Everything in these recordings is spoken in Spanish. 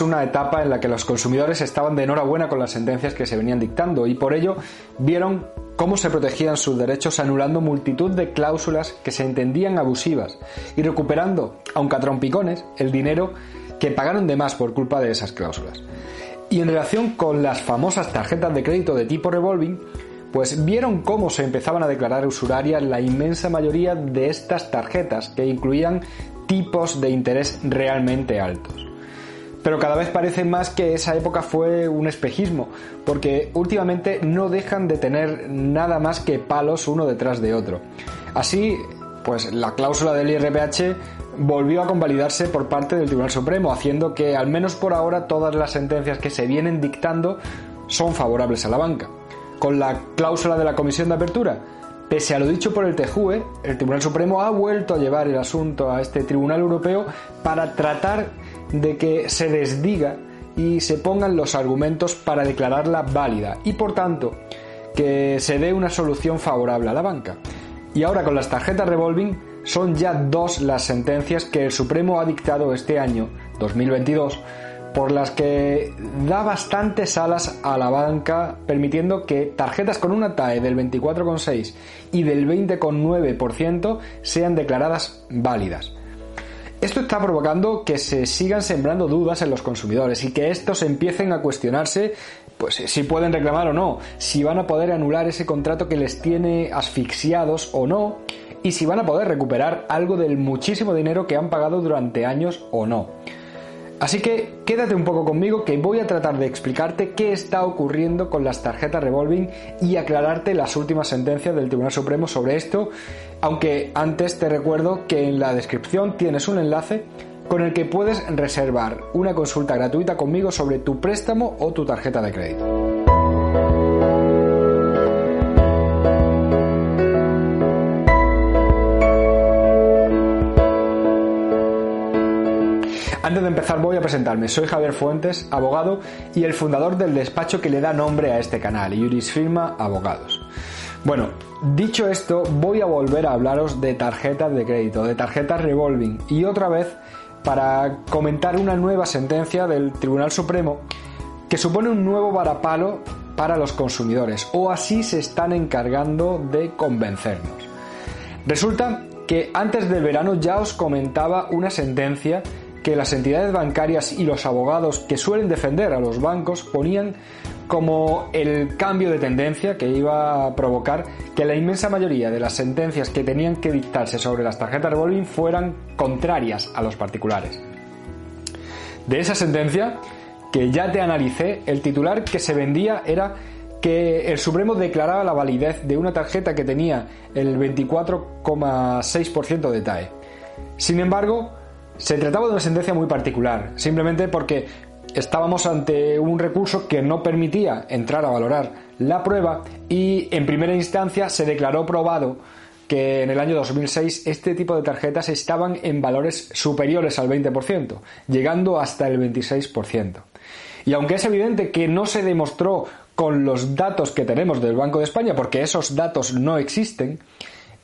Una etapa en la que los consumidores estaban de enhorabuena con las sentencias que se venían dictando y por ello vieron cómo se protegían sus derechos anulando multitud de cláusulas que se entendían abusivas y recuperando, aunque a trompicones, el dinero que pagaron de más por culpa de esas cláusulas. Y en relación con las famosas tarjetas de crédito de tipo revolving, pues vieron cómo se empezaban a declarar usurarias la inmensa mayoría de estas tarjetas que incluían tipos de interés realmente altos. Pero cada vez parece más que esa época fue un espejismo, porque últimamente no dejan de tener nada más que palos uno detrás de otro. Así, pues la cláusula del IRPH volvió a convalidarse por parte del Tribunal Supremo, haciendo que al menos por ahora todas las sentencias que se vienen dictando son favorables a la banca. Con la cláusula de la Comisión de Apertura, pese a lo dicho por el TJUE, el Tribunal Supremo ha vuelto a llevar el asunto a este Tribunal Europeo para tratar de que se desdiga y se pongan los argumentos para declararla válida y por tanto que se dé una solución favorable a la banca. Y ahora con las tarjetas revolving son ya dos las sentencias que el Supremo ha dictado este año, 2022, por las que da bastantes alas a la banca, permitiendo que tarjetas con una TAE del 24,6 y del 20,9% sean declaradas válidas. Esto está provocando que se sigan sembrando dudas en los consumidores y que estos empiecen a cuestionarse pues si pueden reclamar o no, si van a poder anular ese contrato que les tiene asfixiados o no, y si van a poder recuperar algo del muchísimo dinero que han pagado durante años o no. Así que quédate un poco conmigo que voy a tratar de explicarte qué está ocurriendo con las tarjetas revolving y aclararte las últimas sentencias del Tribunal Supremo sobre esto, aunque antes te recuerdo que en la descripción tienes un enlace con el que puedes reservar una consulta gratuita conmigo sobre tu préstamo o tu tarjeta de crédito. Antes de empezar voy a presentarme. Soy Javier Fuentes, abogado y el fundador del despacho que le da nombre a este canal, Iuris Firma Abogados. Bueno, dicho esto, voy a volver a hablaros de tarjetas de crédito, de tarjetas revolving y otra vez para comentar una nueva sentencia del Tribunal Supremo que supone un nuevo varapalo para los consumidores, o así se están encargando de convencernos. Resulta que antes del verano ya os comentaba una sentencia que las entidades bancarias y los abogados que suelen defender a los bancos ponían como el cambio de tendencia que iba a provocar que la inmensa mayoría de las sentencias que tenían que dictarse sobre las tarjetas revolving fueran contrarias a los particulares. De esa sentencia, que ya te analicé, el titular que se vendía era que el Supremo declaraba la validez de una tarjeta que tenía el 24,6% de TAE. Sin embargo, se trataba de una sentencia muy particular, simplemente porque estábamos ante un recurso que no permitía entrar a valorar la prueba y en primera instancia se declaró probado que en el año 2006 este tipo de tarjetas estaban en valores superiores al 20%, llegando hasta el 26%. Y aunque es evidente que no se demostró con los datos que tenemos del Banco de España, porque esos datos no existen,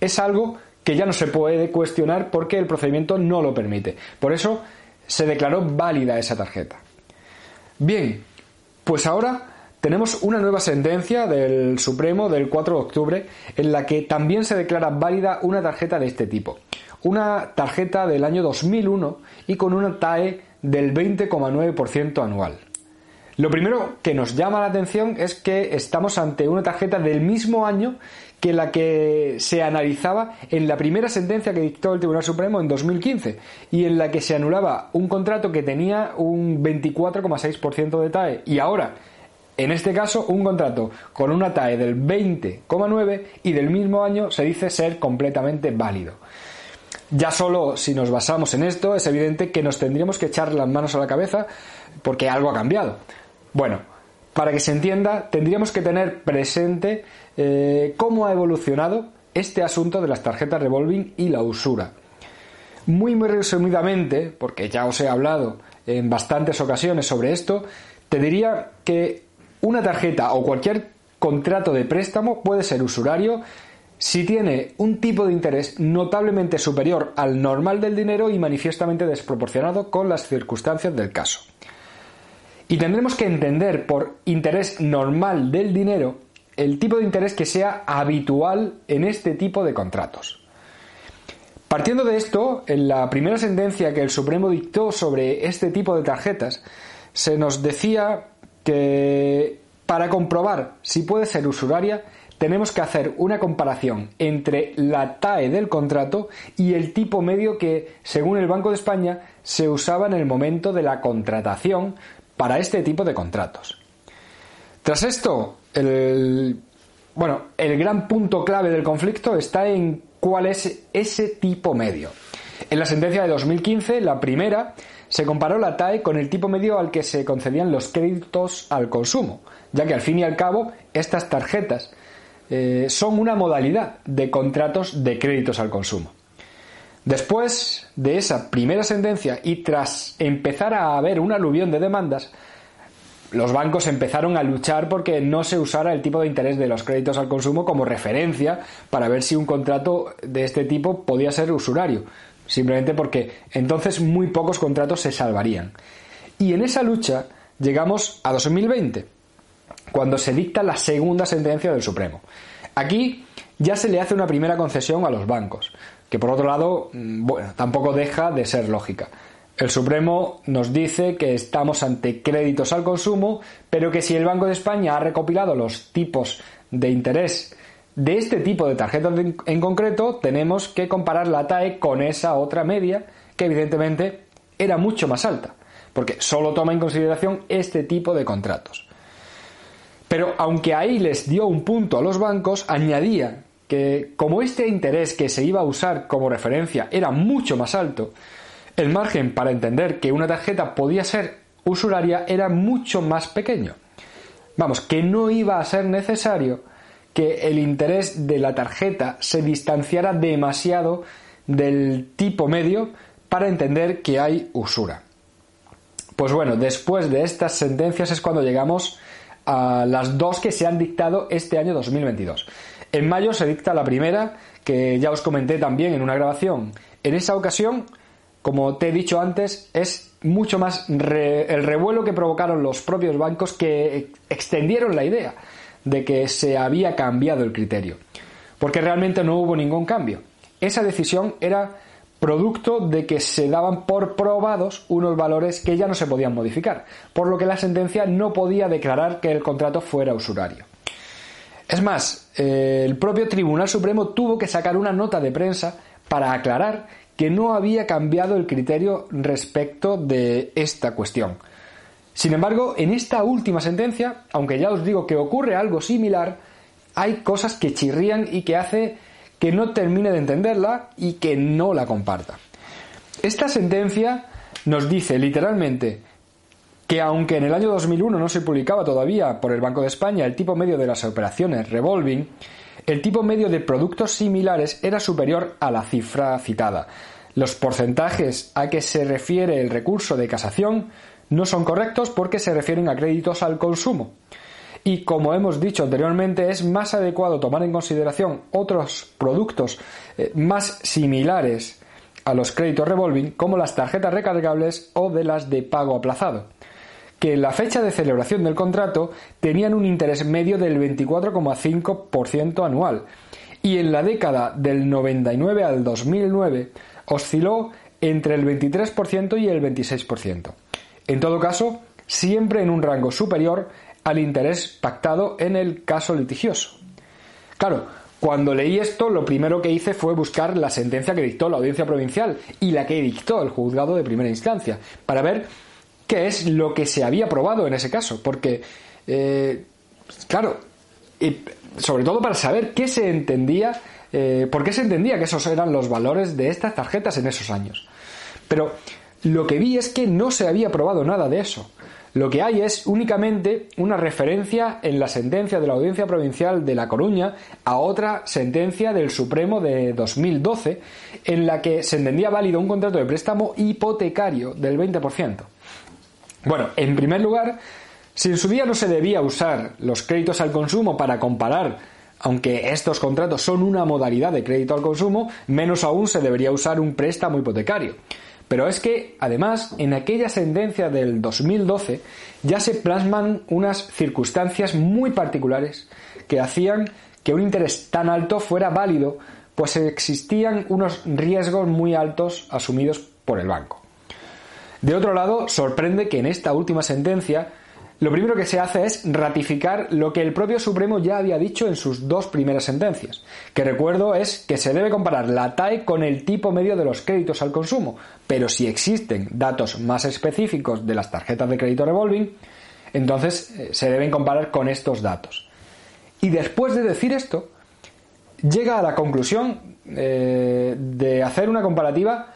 es algo que ya no se puede cuestionar porque el procedimiento no lo permite. Por eso se declaró válida esa tarjeta. Bien, pues ahora tenemos una nueva sentencia del Supremo del 4 de octubre en la que también se declara válida una tarjeta de este tipo. Una tarjeta del año 2001 y con una TAE del 20,9% anual. Lo primero que nos llama la atención es que estamos ante una tarjeta del mismo año que la que se analizaba en la primera sentencia que dictó el Tribunal Supremo en 2015 y en la que se anulaba un contrato que tenía un 24,6% de TAE y ahora en este caso, un contrato con una TAE del 20,9 y del mismo año se dice ser completamente válido. Ya solo si nos basamos en esto, es evidente que nos tendríamos que echar las manos a la cabeza porque algo ha cambiado. Bueno, para que se entienda, tendríamos que tener presente eh, cómo ha evolucionado este asunto de las tarjetas revolving y la usura. Muy, muy resumidamente, porque ya os he hablado en bastantes ocasiones sobre esto, te diría que una tarjeta o cualquier contrato de préstamo puede ser usurario si tiene un tipo de interés notablemente superior al normal del dinero y manifiestamente desproporcionado con las circunstancias del caso. Y tendremos que entender por interés normal del dinero el tipo de interés que sea habitual en este tipo de contratos. Partiendo de esto, en la primera sentencia que el Supremo dictó sobre este tipo de tarjetas, se nos decía que para comprobar si puede ser usuraria, tenemos que hacer una comparación entre la TAE del contrato y el tipo medio que, según el Banco de España, se usaba en el momento de la contratación para este tipo de contratos. Tras esto, el, bueno, el gran punto clave del conflicto está en cuál es ese tipo medio. En la sentencia de 2015, la primera, se comparó la TAE con el tipo medio al que se concedían los créditos al consumo, ya que al fin y al cabo estas tarjetas eh, son una modalidad de contratos de créditos al consumo. Después de esa primera sentencia y tras empezar a haber un aluvión de demandas, los bancos empezaron a luchar porque no se usara el tipo de interés de los créditos al consumo como referencia para ver si un contrato de este tipo podía ser usurario simplemente porque entonces muy pocos contratos se salvarían. Y en esa lucha llegamos a 2020, cuando se dicta la segunda sentencia del Supremo. Aquí ya se le hace una primera concesión a los bancos, que por otro lado, mm, bueno, tampoco deja de ser lógica. El Supremo nos dice que estamos ante créditos al consumo, pero que si el Banco de España ha recopilado los tipos de interés de este tipo de tarjetas en concreto tenemos que comparar la TAE con esa otra media que evidentemente era mucho más alta, porque solo toma en consideración este tipo de contratos. Pero aunque ahí les dio un punto a los bancos, añadía que como este interés que se iba a usar como referencia era mucho más alto, el margen para entender que una tarjeta podía ser usuraria era mucho más pequeño. Vamos, que no iba a ser necesario que el interés de la tarjeta se distanciara demasiado del tipo medio para entender que hay usura. Pues bueno, después de estas sentencias es cuando llegamos a las dos que se han dictado este año 2022. En mayo se dicta la primera, que ya os comenté también en una grabación. En esa ocasión, como te he dicho antes, es mucho más el revuelo que provocaron los propios bancos que extendieron la idea de que se había cambiado el criterio, porque realmente no hubo ningún cambio. Esa decisión era producto de que se daban por probados unos valores que ya no se podían modificar, por lo que la sentencia no podía declarar que el contrato fuera usurario. Es más, eh, el propio Tribunal Supremo tuvo que sacar una nota de prensa para aclarar que no había cambiado el criterio respecto de esta cuestión, sin embargo, en esta última sentencia, aunque ya os digo que ocurre algo similar, hay cosas que chirrían y que hace que no termine de entenderla y que no la comparta. Esta sentencia nos dice literalmente que aunque en el año 2001 no se publicaba todavía por el Banco de España el tipo medio de las operaciones revolving, el tipo medio de productos similares era superior a la cifra citada. Los porcentajes a que se refiere el recurso de casación no son correctos porque se refieren a créditos al consumo. Y como hemos dicho anteriormente, es más adecuado tomar en consideración otros productos eh, más similares a los créditos revolving, como las tarjetas recargables o de las de pago aplazado, que en la fecha de celebración del contrato tenían un interés medio del 24,5% anual y en la década del 99 al 2009 osciló entre el 23% y el 26%. En todo caso, siempre en un rango superior al interés pactado en el caso litigioso. Claro, Cuando leí esto, lo primero que hice fue buscar la sentencia que dictó la audiencia provincial y la que dictó el juzgado de primera instancia, para ver qué es lo que se había probado en ese caso, porque, eh, claro, y sobre todo para saber qué se entendía, eh, por qué se entendía que esos eran los valores de estas tarjetas en esos años. Pero lo que vi es que no se había probado nada de eso. Lo que hay es únicamente una referencia en la sentencia de la Audiencia Provincial de La Coruña a otra sentencia del Supremo de 2012 en la que se entendía válido un contrato de préstamo hipotecario del 20%. Bueno, en primer lugar, si en su día no se debía usar los créditos al consumo para comparar, aunque estos contratos son una modalidad de crédito al consumo, menos aún se debería usar un préstamo hipotecario. Pero es que, además, en aquella sentencia del 2012 ya se plasman unas circunstancias muy particulares que hacían que un interés tan alto fuera válido, pues existían unos riesgos muy altos asumidos por el banco. De otro lado, sorprende que en esta última sentencia lo primero que se hace es ratificar lo que el propio Supremo ya había dicho en sus dos primeras sentencias, que recuerdo es que se debe comparar la TAE con el tipo medio de los créditos al consumo, pero si existen datos más específicos de las tarjetas de crédito revolving, entonces eh, se deben comparar con estos datos. Y después de decir esto, llega a la conclusión eh, de hacer una comparativa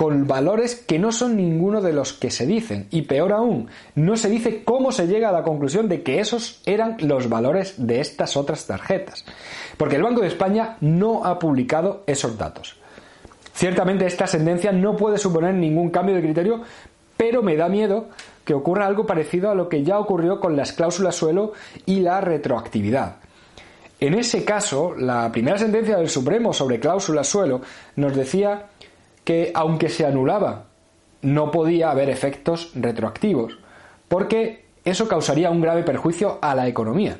con valores que no son ninguno de los que se dicen. Y peor aún, no se dice cómo se llega a la conclusión de que esos eran los valores de estas otras tarjetas. Porque el Banco de España no ha publicado esos datos. Ciertamente esta sentencia no puede suponer ningún cambio de criterio, pero me da miedo que ocurra algo parecido a lo que ya ocurrió con las cláusulas suelo y la retroactividad. En ese caso, la primera sentencia del Supremo sobre cláusulas suelo nos decía que aunque se anulaba, no podía haber efectos retroactivos, porque eso causaría un grave perjuicio a la economía.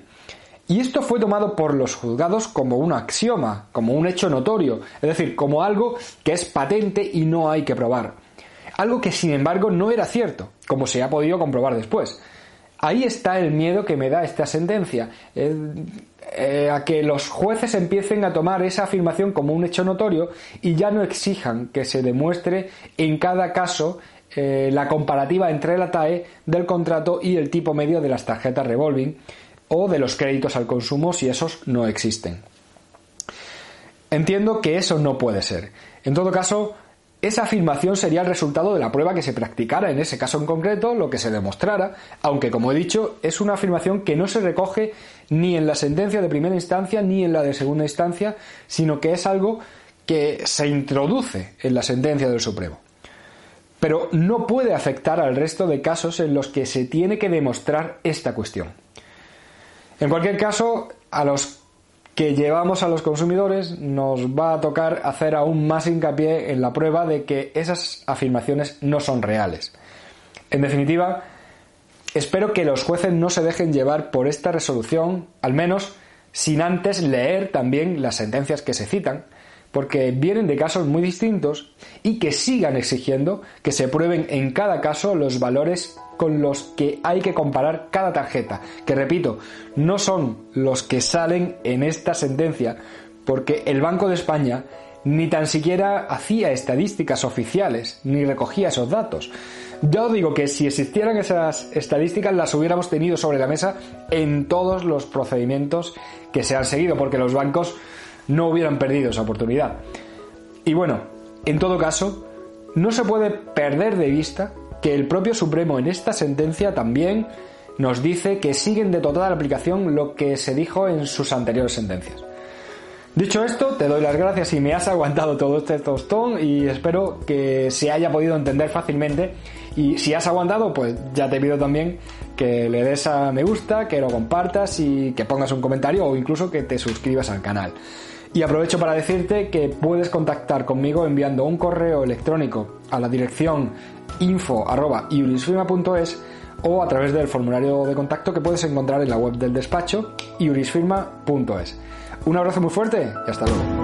Y esto fue tomado por los juzgados como un axioma, como un hecho notorio, es decir, como algo que es patente y no hay que probar. Algo que sin embargo no era cierto, como se ha podido comprobar después. Ahí está el miedo que me da esta sentencia. Eh, a que los jueces empiecen a tomar esa afirmación como un hecho notorio y ya no exijan que se demuestre en cada caso eh, la comparativa entre la TAE del contrato y el tipo medio de las tarjetas revolving o de los créditos al consumo si esos no existen. Entiendo que eso no puede ser. En todo caso, esa afirmación sería el resultado de la prueba que se practicara en ese caso en concreto, lo que se demostrara, aunque como he dicho, es una afirmación que no se recoge ni en la sentencia de primera instancia ni en la de segunda instancia, sino que es algo que se introduce en la sentencia del Supremo. Pero no puede afectar al resto de casos en los que se tiene que demostrar esta cuestión. En cualquier caso, a los que llevamos a los consumidores nos va a tocar hacer aún más hincapié en la prueba de que esas afirmaciones no son reales. En definitiva, espero que los jueces no se dejen llevar por esta resolución, al menos sin antes leer también las sentencias que se citan, porque vienen de casos muy distintos y que sigan exigiendo que se prueben en cada caso los valores con los que hay que comparar cada tarjeta, que repito, no son los que salen en esta sentencia, porque el Banco de España ni tan siquiera hacía estadísticas oficiales, ni recogía esos datos. Yo digo que si existieran esas estadísticas las hubiéramos tenido sobre la mesa en todos los procedimientos que se han seguido, porque los bancos no hubieran perdido esa oportunidad. Y bueno, en todo caso, no se puede perder de vista que el propio Supremo en esta sentencia también nos dice que siguen de total aplicación lo que se dijo en sus anteriores sentencias. Dicho esto, te doy las gracias y me has aguantado todo este tostón y espero que se haya podido entender fácilmente. Y si has aguantado, pues ya te pido también que le des a me gusta, que lo compartas y que pongas un comentario o incluso que te suscribas al canal. Y aprovecho para decirte que puedes contactar conmigo enviando un correo electrónico a la dirección info.iurisfirma.es o a través del formulario de contacto que puedes encontrar en la web del despacho iurisfirma.es. Un abrazo muy fuerte y hasta luego.